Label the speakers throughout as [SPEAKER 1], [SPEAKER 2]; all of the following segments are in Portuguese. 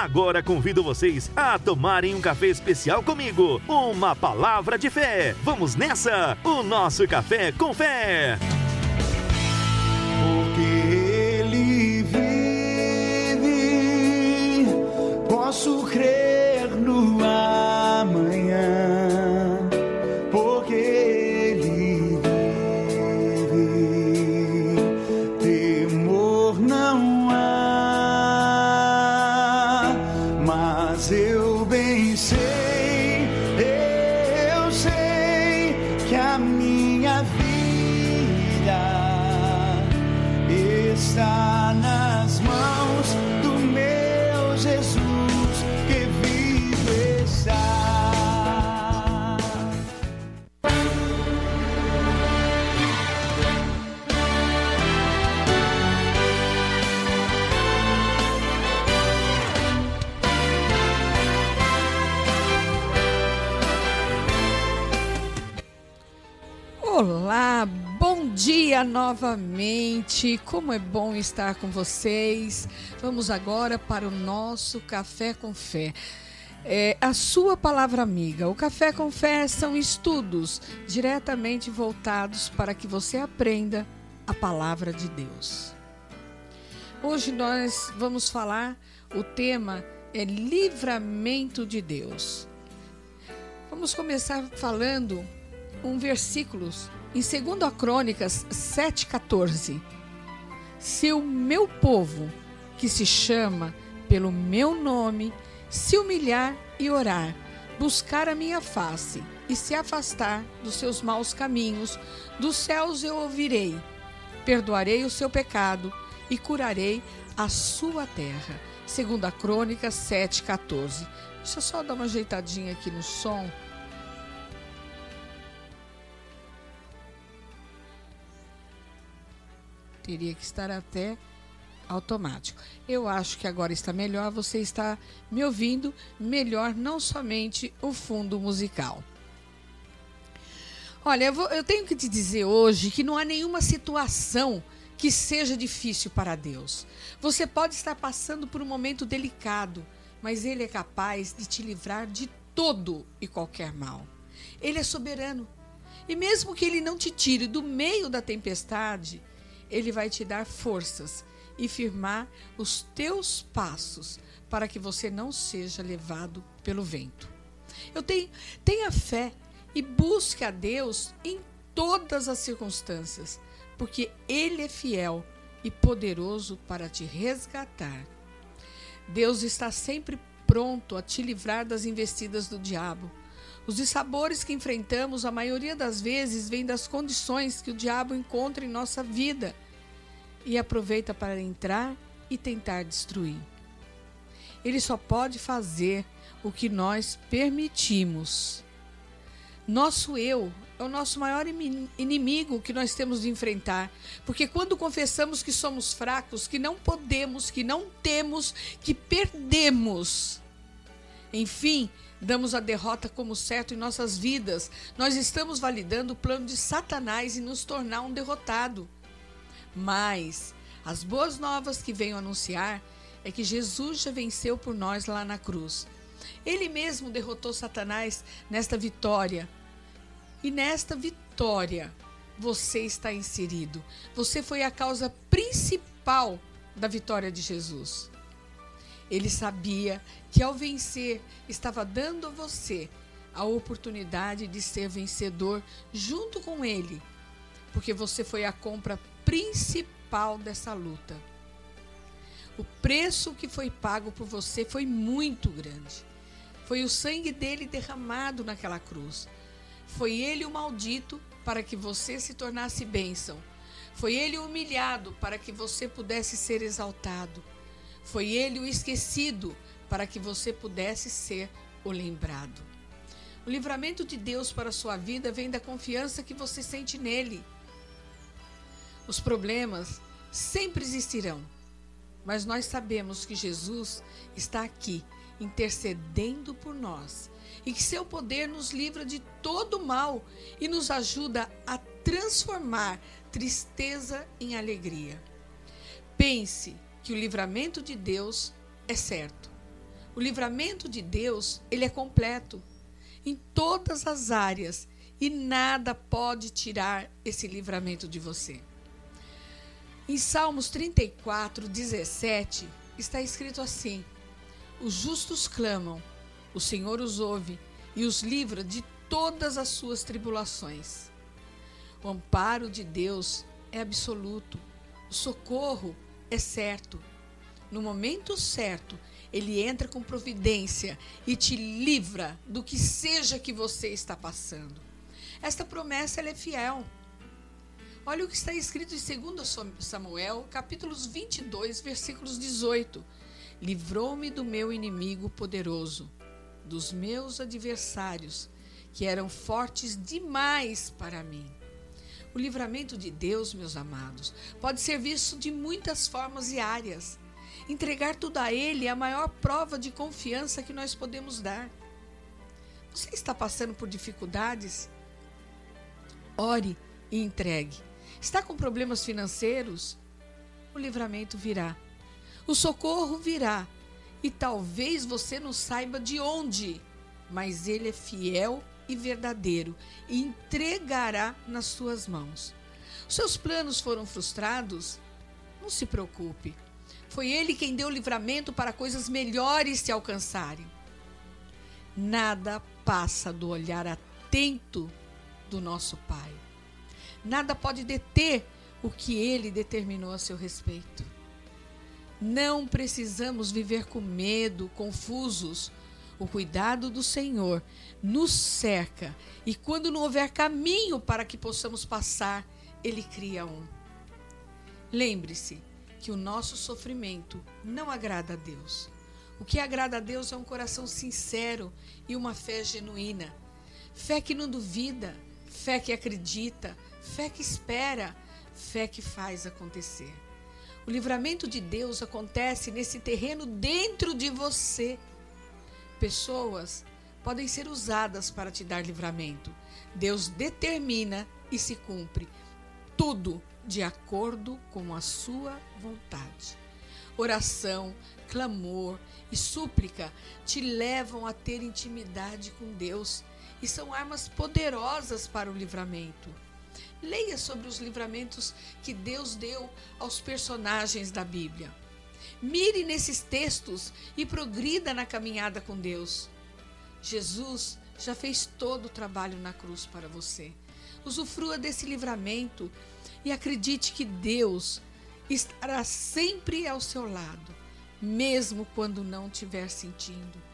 [SPEAKER 1] Agora convido vocês a tomarem um café especial comigo. Uma palavra de fé. Vamos nessa? O nosso café com fé.
[SPEAKER 2] Que a minha vida está
[SPEAKER 3] Olá, bom dia novamente. Como é bom estar com vocês. Vamos agora para o nosso Café com Fé. É, a sua palavra amiga. O Café com Fé são estudos diretamente voltados para que você aprenda a palavra de Deus. Hoje nós vamos falar, o tema é livramento de Deus. Vamos começar falando um versículo em 2 Crônicas 7,14. Se o meu povo, que se chama pelo meu nome, se humilhar e orar, buscar a minha face e se afastar dos seus maus caminhos, dos céus eu ouvirei, perdoarei o seu pecado e curarei a sua terra. 2 Crônicas 7,14. Deixa eu só dar uma ajeitadinha aqui no som. Teria que estar até automático. Eu acho que agora está melhor, você está me ouvindo melhor, não somente o fundo musical. Olha, eu, vou, eu tenho que te dizer hoje que não há nenhuma situação que seja difícil para Deus. Você pode estar passando por um momento delicado, mas Ele é capaz de te livrar de todo e qualquer mal. Ele é soberano. E mesmo que Ele não te tire do meio da tempestade, ele vai te dar forças e firmar os teus passos para que você não seja levado pelo vento. Eu tenho, tenha fé e busque a Deus em todas as circunstâncias, porque Ele é fiel e poderoso para te resgatar. Deus está sempre pronto a te livrar das investidas do diabo. Os dissabores que enfrentamos, a maioria das vezes, vem das condições que o diabo encontra em nossa vida e aproveita para entrar e tentar destruir. Ele só pode fazer o que nós permitimos. Nosso eu é o nosso maior inimigo que nós temos de enfrentar, porque quando confessamos que somos fracos, que não podemos, que não temos, que perdemos, enfim, damos a derrota como certo em nossas vidas, nós estamos validando o plano de Satanás e nos tornar um derrotado. Mas as boas novas que venho anunciar é que Jesus já venceu por nós lá na cruz. Ele mesmo derrotou Satanás nesta vitória. E nesta vitória você está inserido. Você foi a causa principal da vitória de Jesus. Ele sabia que ao vencer estava dando a você a oportunidade de ser vencedor junto com ele, porque você foi a compra principal dessa luta. O preço que foi pago por você foi muito grande. Foi o sangue dele derramado naquela cruz. Foi ele o maldito para que você se tornasse bênção. Foi ele o humilhado para que você pudesse ser exaltado. Foi ele o esquecido para que você pudesse ser o lembrado. O livramento de Deus para a sua vida vem da confiança que você sente nele. Os problemas sempre existirão, mas nós sabemos que Jesus está aqui intercedendo por nós e que seu poder nos livra de todo mal e nos ajuda a transformar tristeza em alegria. Pense que o livramento de Deus é certo. O livramento de Deus, ele é completo em todas as áreas e nada pode tirar esse livramento de você. Em Salmos 34, 17, está escrito assim: Os justos clamam, o Senhor os ouve e os livra de todas as suas tribulações. O amparo de Deus é absoluto, o socorro é certo. No momento certo, ele entra com providência e te livra do que seja que você está passando. Esta promessa é fiel. Olha o que está escrito em 2 Samuel, capítulos 22, versículos 18. Livrou-me do meu inimigo poderoso, dos meus adversários, que eram fortes demais para mim. O livramento de Deus, meus amados, pode ser visto de muitas formas e áreas. Entregar tudo a Ele é a maior prova de confiança que nós podemos dar. Você está passando por dificuldades? Ore e entregue. Está com problemas financeiros? O livramento virá. O socorro virá. E talvez você não saiba de onde, mas Ele é fiel e verdadeiro e entregará nas suas mãos. Seus planos foram frustrados? Não se preocupe. Foi Ele quem deu livramento para coisas melhores se alcançarem. Nada passa do olhar atento do nosso Pai. Nada pode deter o que Ele determinou a seu respeito. Não precisamos viver com medo, confusos. O cuidado do Senhor nos cerca e quando não houver caminho para que possamos passar, Ele cria um. Lembre-se que o nosso sofrimento não agrada a Deus. O que agrada a Deus é um coração sincero e uma fé genuína. Fé que não duvida, fé que acredita, fé que espera, fé que faz acontecer. O livramento de Deus acontece nesse terreno dentro de você. Pessoas podem ser usadas para te dar livramento. Deus determina e se cumpre tudo de acordo com a sua vontade. Oração, clamor e súplica te levam a ter intimidade com Deus e são armas poderosas para o livramento. Leia sobre os livramentos que Deus deu aos personagens da Bíblia. Mire nesses textos e progrida na caminhada com Deus. Jesus já fez todo o trabalho na cruz para você. Usufrua desse livramento e acredite que Deus estará sempre ao seu lado, mesmo quando não estiver sentindo.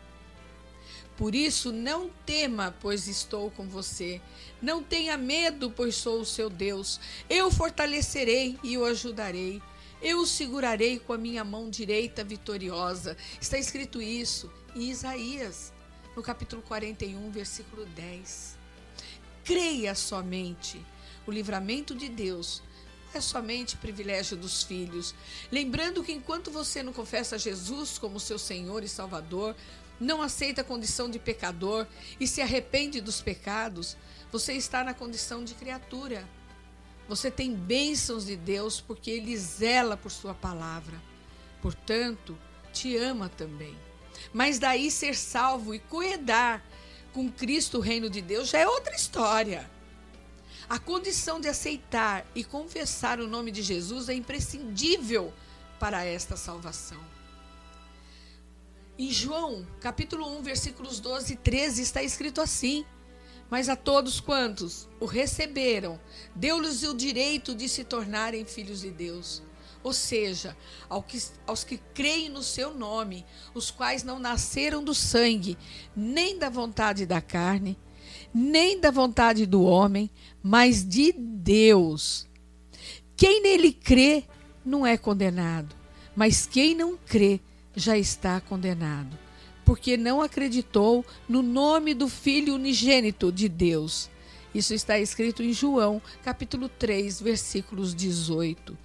[SPEAKER 3] Por isso, não tema, pois estou com você. Não tenha medo, pois sou o seu Deus. Eu fortalecerei e o ajudarei. Eu o segurarei com a minha mão direita vitoriosa. Está escrito isso em Isaías, no capítulo 41, versículo 10. Creia somente. O livramento de Deus é somente privilégio dos filhos. Lembrando que enquanto você não confessa Jesus como seu Senhor e Salvador, não aceita a condição de pecador e se arrepende dos pecados, você está na condição de criatura. Você tem bênçãos de Deus porque Ele zela por Sua palavra. Portanto, te ama também. Mas daí ser salvo e coedar com Cristo o reino de Deus já é outra história. A condição de aceitar e confessar o nome de Jesus é imprescindível para esta salvação. Em João, capítulo 1, versículos 12 e 13, está escrito assim: Mas a todos quantos o receberam, deu-lhes o direito de se tornarem filhos de Deus. Ou seja, que, aos que creem no seu nome, os quais não nasceram do sangue, nem da vontade da carne, nem da vontade do homem, mas de Deus. Quem nele crê não é condenado, mas quem não crê já está condenado, porque não acreditou no nome do Filho unigênito de Deus. Isso está escrito em João, capítulo 3, versículos 18.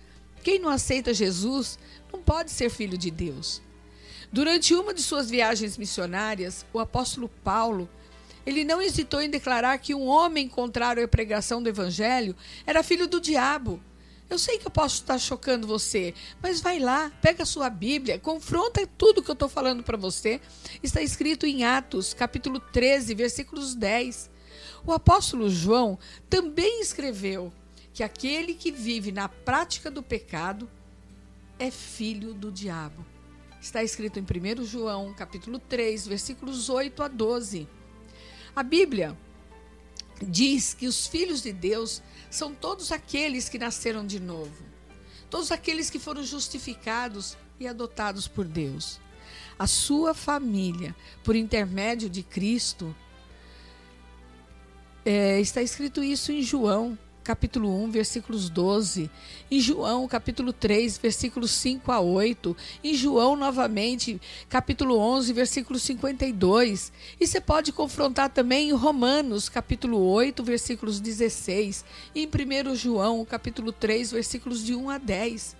[SPEAKER 3] Quem não aceita Jesus não pode ser filho de Deus. Durante uma de suas viagens missionárias, o apóstolo Paulo, ele não hesitou em declarar que um homem contrário à pregação do evangelho era filho do diabo. Eu sei que eu posso estar chocando você, mas vai lá, pega a sua Bíblia, confronta tudo que eu estou falando para você. Está escrito em Atos, capítulo 13, versículos 10. O apóstolo João também escreveu que aquele que vive na prática do pecado é filho do diabo. Está escrito em 1 João, capítulo 3, versículos 8 a 12. A Bíblia diz que os filhos de Deus são todos aqueles que nasceram de novo, todos aqueles que foram justificados e adotados por Deus. A sua família, por intermédio de Cristo, é, está escrito isso em João capítulo 1, versículos 12, em João, capítulo 3, versículos 5 a 8, em João, novamente, capítulo 11, versículo 52. E você pode confrontar também em Romanos, capítulo 8, versículos 16, e em 1 João, capítulo 3, versículos de 1 a 10.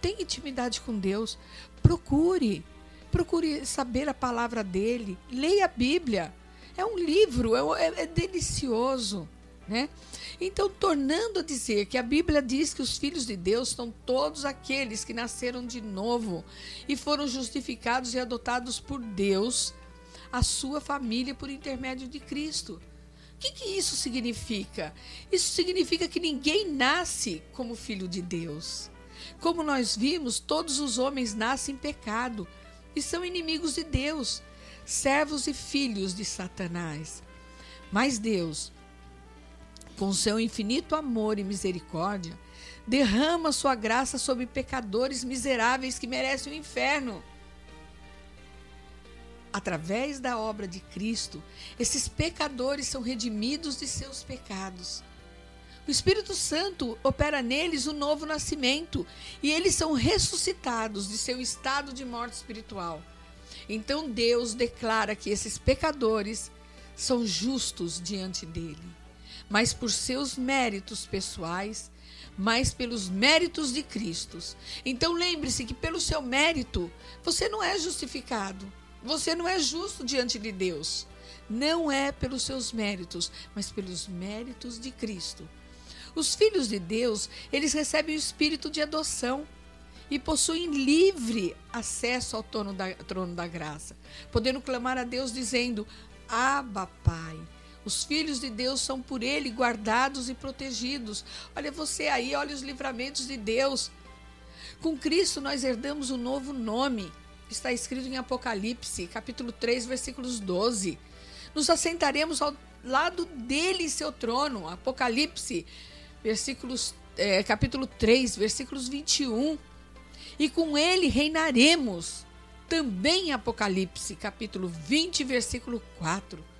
[SPEAKER 3] Tem intimidade com Deus, procure, procure saber a palavra dele, leia a Bíblia. É um livro, é, é, é delicioso. Né? Então, tornando a dizer que a Bíblia diz que os filhos de Deus são todos aqueles que nasceram de novo e foram justificados e adotados por Deus, a sua família por intermédio de Cristo. O que, que isso significa? Isso significa que ninguém nasce como filho de Deus. Como nós vimos, todos os homens nascem em pecado e são inimigos de Deus, servos e filhos de Satanás. Mas Deus, com seu infinito amor e misericórdia, derrama sua graça sobre pecadores miseráveis que merecem o inferno. Através da obra de Cristo, esses pecadores são redimidos de seus pecados. O Espírito Santo opera neles o novo nascimento e eles são ressuscitados de seu estado de morte espiritual. Então Deus declara que esses pecadores são justos diante dele mas por seus méritos pessoais, mas pelos méritos de Cristo. Então lembre-se que pelo seu mérito você não é justificado. Você não é justo diante de Deus. Não é pelos seus méritos, mas pelos méritos de Cristo. Os filhos de Deus, eles recebem o espírito de adoção e possuem livre acesso ao trono da, trono da graça, podendo clamar a Deus dizendo: Abba, Pai. Os filhos de Deus são por ele guardados e protegidos. Olha você aí, olha os livramentos de Deus. Com Cristo nós herdamos um novo nome. Está escrito em Apocalipse, capítulo 3, versículos 12. Nos assentaremos ao lado dele em seu trono. Apocalipse, versículos, é, capítulo 3, versículos 21. E com ele reinaremos. Também Apocalipse, capítulo 20, versículo 4.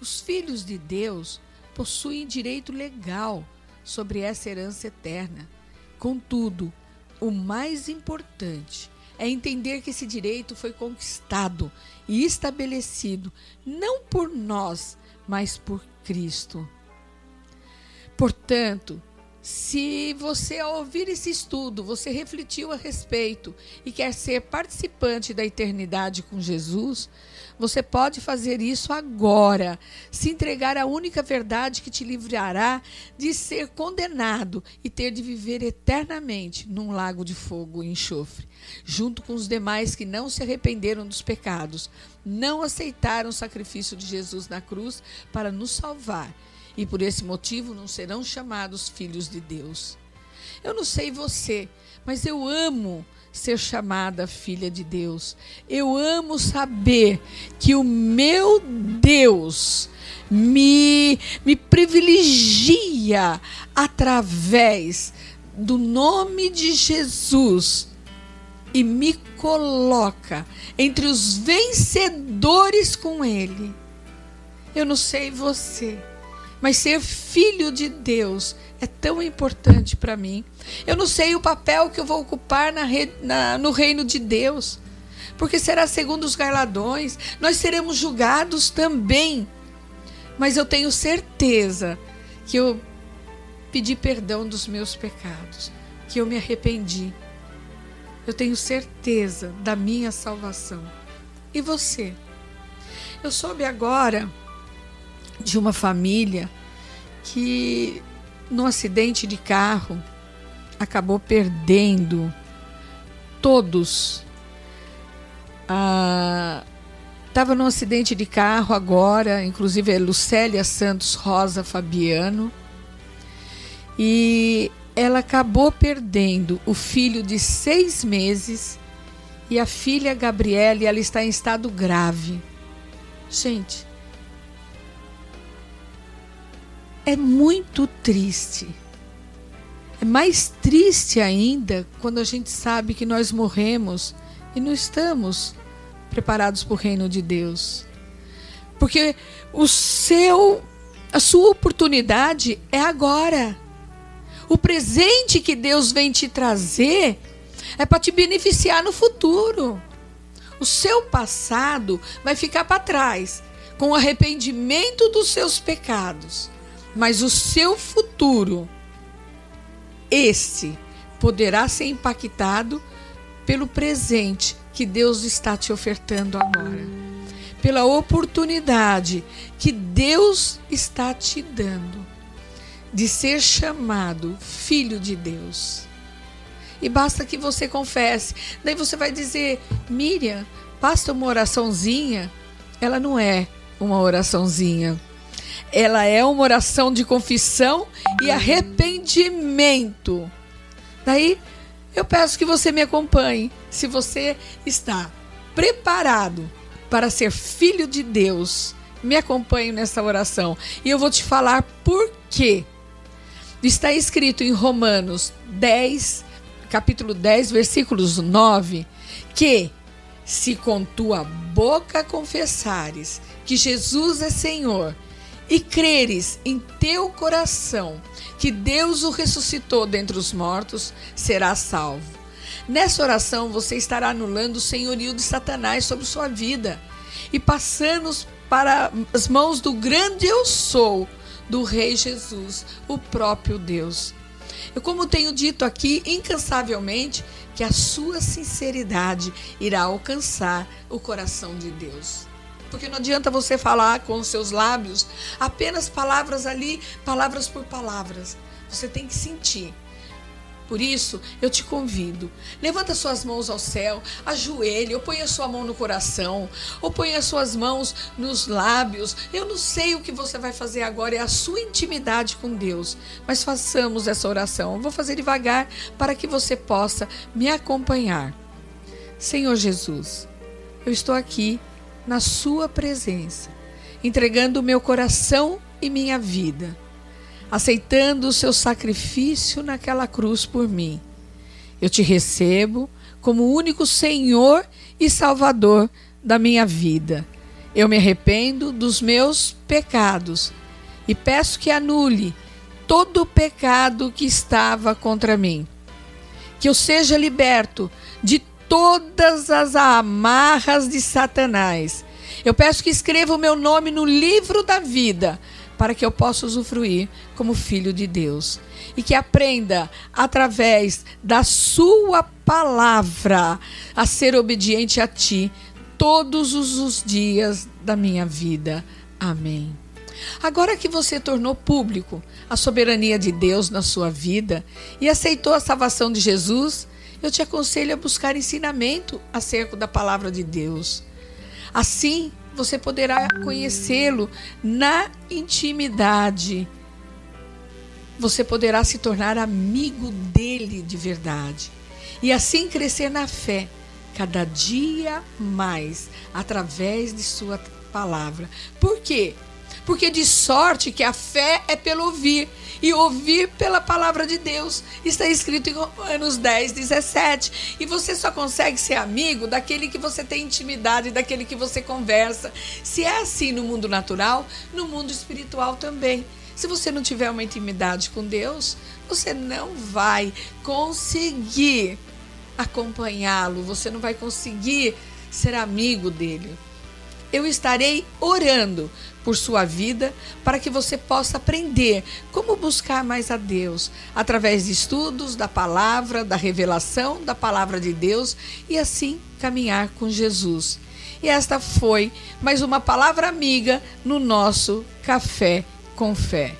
[SPEAKER 3] Os filhos de Deus possuem direito legal sobre essa herança eterna. Contudo, o mais importante é entender que esse direito foi conquistado e estabelecido não por nós, mas por Cristo. Portanto, se você, ao ouvir esse estudo, você refletiu a respeito e quer ser participante da eternidade com Jesus, você pode fazer isso agora, se entregar à única verdade que te livrará de ser condenado e ter de viver eternamente num lago de fogo e enxofre, junto com os demais que não se arrependeram dos pecados, não aceitaram o sacrifício de Jesus na cruz para nos salvar e por esse motivo não serão chamados filhos de Deus. Eu não sei você, mas eu amo ser chamada filha de Deus. Eu amo saber que o meu Deus me, me privilegia através do nome de Jesus e me coloca entre os vencedores com Ele. Eu não sei você, mas ser filho de Deus é tão importante para mim. Eu não sei o papel que eu vou ocupar na, na, no reino de Deus, porque será segundo os galardões, nós seremos julgados também. Mas eu tenho certeza que eu pedi perdão dos meus pecados, que eu me arrependi. Eu tenho certeza da minha salvação. E você? Eu soube agora de uma família que, num acidente de carro, acabou perdendo todos. Estava ah, acidente de carro agora, inclusive é Lucélia Santos Rosa Fabiano. E ela acabou perdendo o filho de seis meses e a filha Gabriele, ela está em estado grave. Gente, é muito triste. É mais triste ainda quando a gente sabe que nós morremos e não estamos preparados para o reino de Deus. Porque o seu a sua oportunidade é agora. O presente que Deus vem te trazer é para te beneficiar no futuro. O seu passado vai ficar para trás com o arrependimento dos seus pecados, mas o seu futuro, esse, poderá ser impactado pelo presente que Deus está te ofertando agora, pela oportunidade que Deus está te dando de ser chamado filho de Deus. E basta que você confesse. Daí você vai dizer, Miriam, basta uma oraçãozinha. Ela não é uma oraçãozinha. Ela é uma oração de confissão e arrependimento. Daí eu peço que você me acompanhe. Se você está preparado para ser filho de Deus, me acompanhe nessa oração. E eu vou te falar por quê. Está escrito em Romanos 10, capítulo 10, versículos 9, que se com tua boca confessares que Jesus é Senhor e creres em teu coração que Deus o ressuscitou dentre os mortos, serás salvo. Nessa oração você estará anulando o senhorio de Satanás sobre sua vida e passando para as mãos do grande eu sou, do Rei Jesus, o próprio Deus. Eu, como tenho dito aqui incansavelmente, que a sua sinceridade irá alcançar o coração de Deus. Porque não adianta você falar com os seus lábios apenas palavras ali, palavras por palavras. Você tem que sentir. Por isso, eu te convido. Levanta suas mãos ao céu, ajoelhe, ou ponha sua mão no coração, ou ponha suas mãos nos lábios. Eu não sei o que você vai fazer agora, é a sua intimidade com Deus. Mas façamos essa oração. Eu vou fazer devagar para que você possa me acompanhar. Senhor Jesus, eu estou aqui na Sua presença, entregando o meu coração e minha vida aceitando o seu sacrifício naquela cruz por mim. Eu te recebo como único Senhor e Salvador da minha vida. Eu me arrependo dos meus pecados e peço que anule todo o pecado que estava contra mim. Que eu seja liberto de todas as amarras de Satanás. Eu peço que escreva o meu nome no livro da vida para que eu possa usufruir como filho de Deus. E que aprenda, através da Sua palavra, a ser obediente a Ti todos os dias da minha vida. Amém. Agora que você tornou público a soberania de Deus na sua vida e aceitou a salvação de Jesus, eu te aconselho a buscar ensinamento acerca da palavra de Deus. Assim, você poderá conhecê-lo na intimidade. Você poderá se tornar amigo dele de verdade. E assim crescer na fé, cada dia mais, através de Sua palavra. Por quê? Porque de sorte que a fé é pelo ouvir e ouvir pela palavra de Deus. Está escrito em Romanos 10, 17. E você só consegue ser amigo daquele que você tem intimidade, daquele que você conversa. Se é assim no mundo natural, no mundo espiritual também. Se você não tiver uma intimidade com Deus, você não vai conseguir acompanhá-lo, você não vai conseguir ser amigo dele eu estarei orando por sua vida para que você possa aprender como buscar mais a Deus através de estudos da palavra, da revelação da palavra de Deus e assim caminhar com Jesus. E esta foi mais uma palavra amiga no nosso Café com Fé.